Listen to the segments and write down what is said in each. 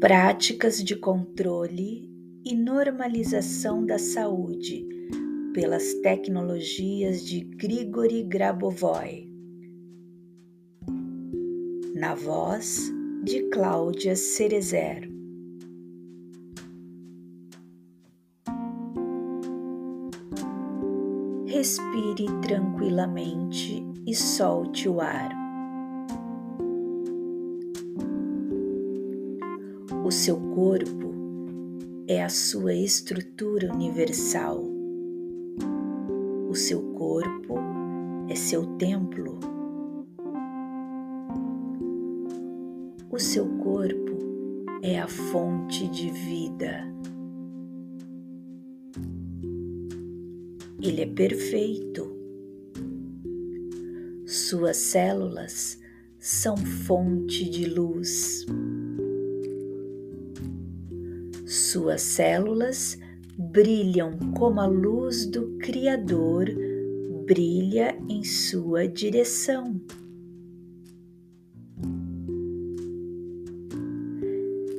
Práticas de controle e normalização da saúde pelas tecnologias de Grigori Grabovoi. Na voz de Cláudia Cerezer. Respire tranquilamente e solte o ar. O seu corpo é a sua estrutura universal. O seu corpo é seu templo. O seu corpo é a fonte de vida. Ele é perfeito. Suas células são fonte de luz. Suas células brilham como a luz do Criador brilha em sua direção.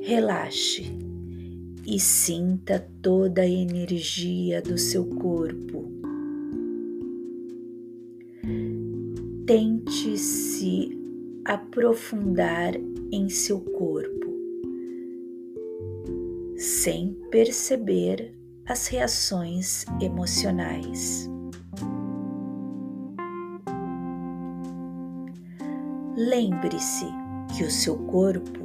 Relaxe e sinta toda a energia do seu corpo. Tente se aprofundar em seu corpo sem perceber as reações emocionais. Lembre-se que o seu corpo,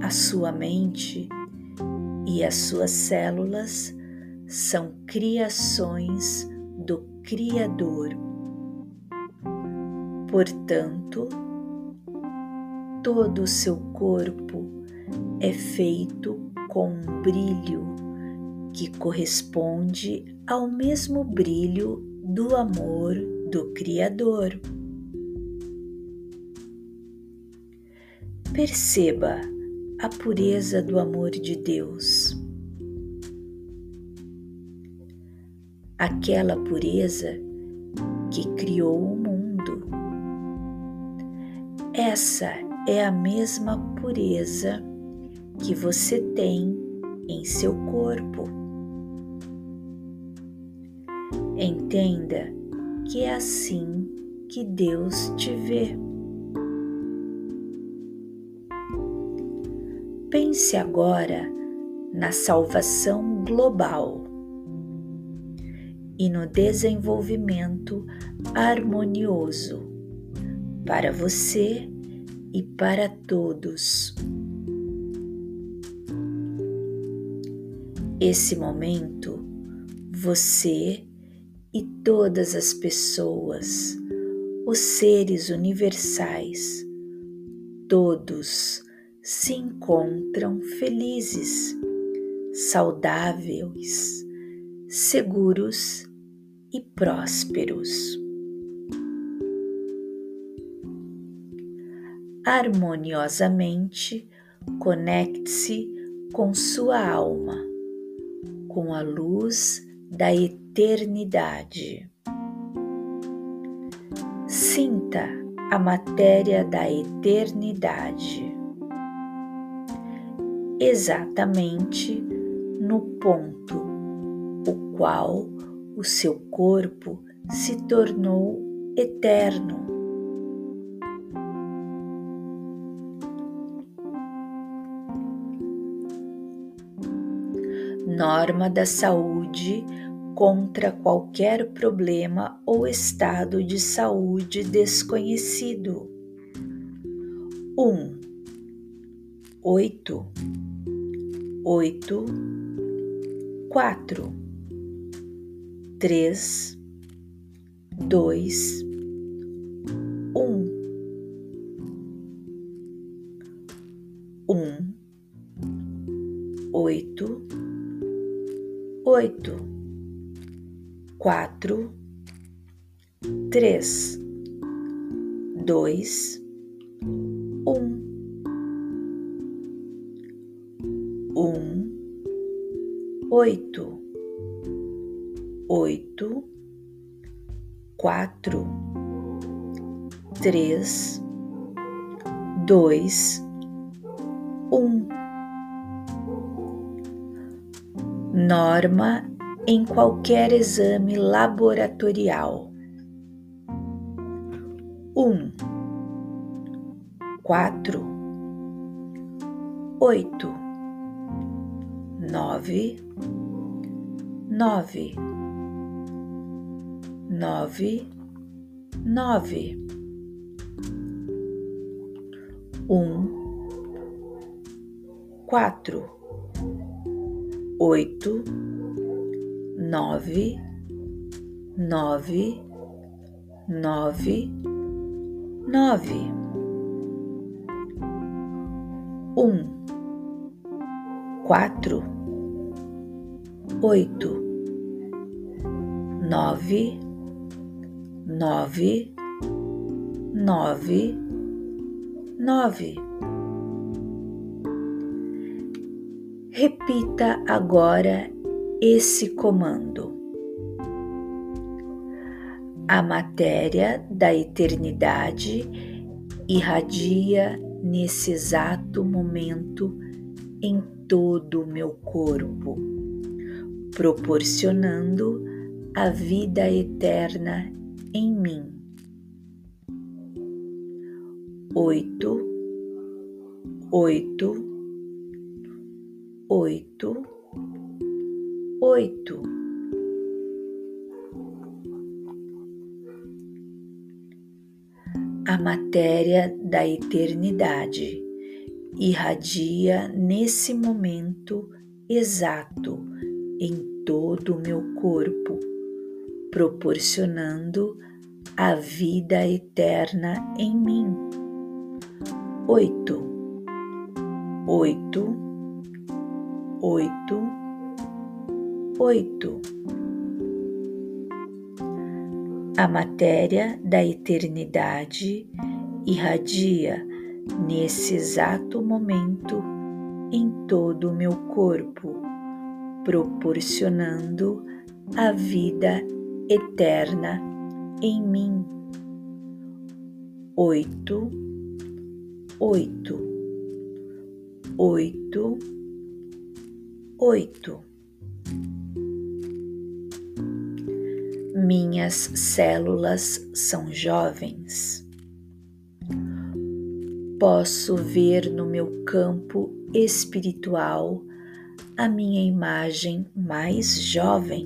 a sua mente e as suas células são criações do Criador. Portanto, todo o seu corpo é feito com um brilho que corresponde ao mesmo brilho do amor do Criador. Perceba a pureza do amor de Deus. Aquela pureza que criou o mundo. Essa é a mesma pureza que você tem em seu corpo. Entenda que é assim que Deus te vê. Pense agora na salvação global e no desenvolvimento harmonioso para você e para todos. Esse momento, você e todas as pessoas, os seres universais, todos se encontram felizes, saudáveis, seguros e prósperos. Harmoniosamente, conecte-se com sua alma com a luz da eternidade. Sinta a matéria da eternidade, exatamente no ponto o qual o seu corpo se tornou eterno. norma da saúde contra qualquer problema ou estado de saúde desconhecido. 1. Um, 8, 8, 4, 3, 2, quatro, três, dois, um, um, oito, oito, quatro, três, dois, um. Norma em qualquer exame laboratorial. Um, quatro, oito, nove, nove, nove, nove, um, quatro, oito, nove, nove, nove, nove, um, quatro, oito, nove, nove, nove, nove. Repita agora esse comando. A matéria da eternidade irradia nesse exato momento em todo o meu corpo, proporcionando a vida eterna em mim. Oito, oito, oito, oito. A matéria da eternidade irradia nesse momento exato em todo o meu corpo, proporcionando a vida eterna em mim. Oito, oito, oito, oito. A matéria da eternidade irradia nesse exato momento em todo o meu corpo, proporcionando a vida eterna em mim. Oito, oito, oito, oito. Minhas células são jovens. Posso ver no meu campo espiritual a minha imagem mais jovem.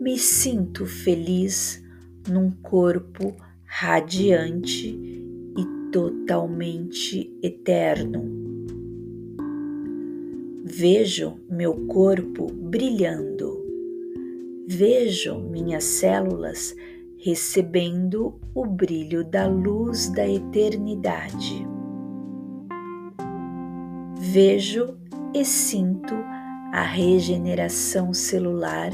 Me sinto feliz num corpo radiante e totalmente eterno. Vejo meu corpo brilhando vejo minhas células recebendo o brilho da luz da eternidade. Vejo e sinto a regeneração celular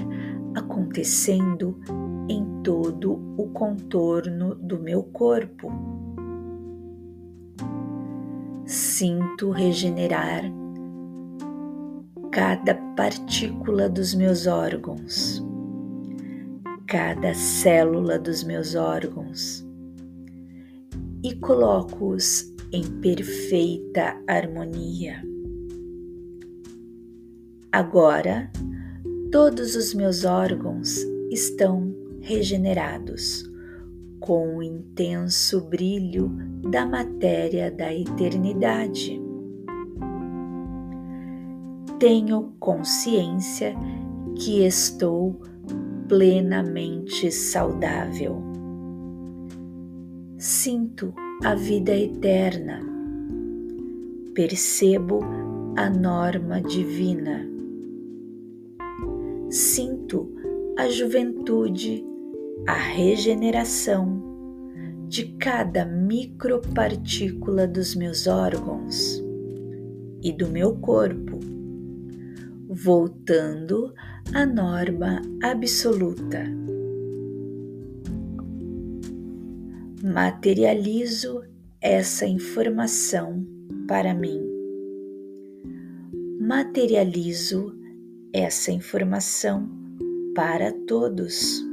acontecendo em todo o contorno do meu corpo. Sinto regenerar cada partícula dos meus órgãos cada célula dos meus órgãos e coloco-os em perfeita harmonia. Agora, todos os meus órgãos estão regenerados com o intenso brilho da matéria da eternidade. Tenho consciência que estou plenamente saudável. Sinto a vida eterna, percebo a norma divina, sinto a juventude, a regeneração de cada micropartícula dos meus órgãos e do meu corpo, voltando a norma absoluta. Materializo essa informação para mim. Materializo essa informação para todos.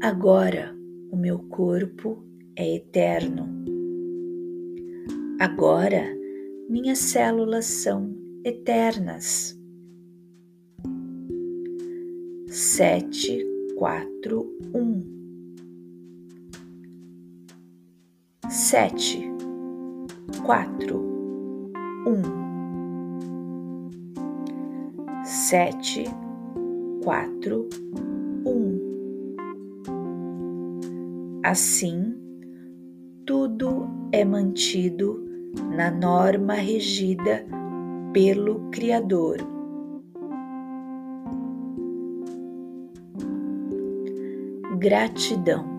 Agora o meu corpo é eterno. Agora minhas células são eternas. Sete, quatro, um. Sete, quatro, um. Sete, quatro, um. Assim, tudo é mantido na norma regida pelo Criador. Gratidão.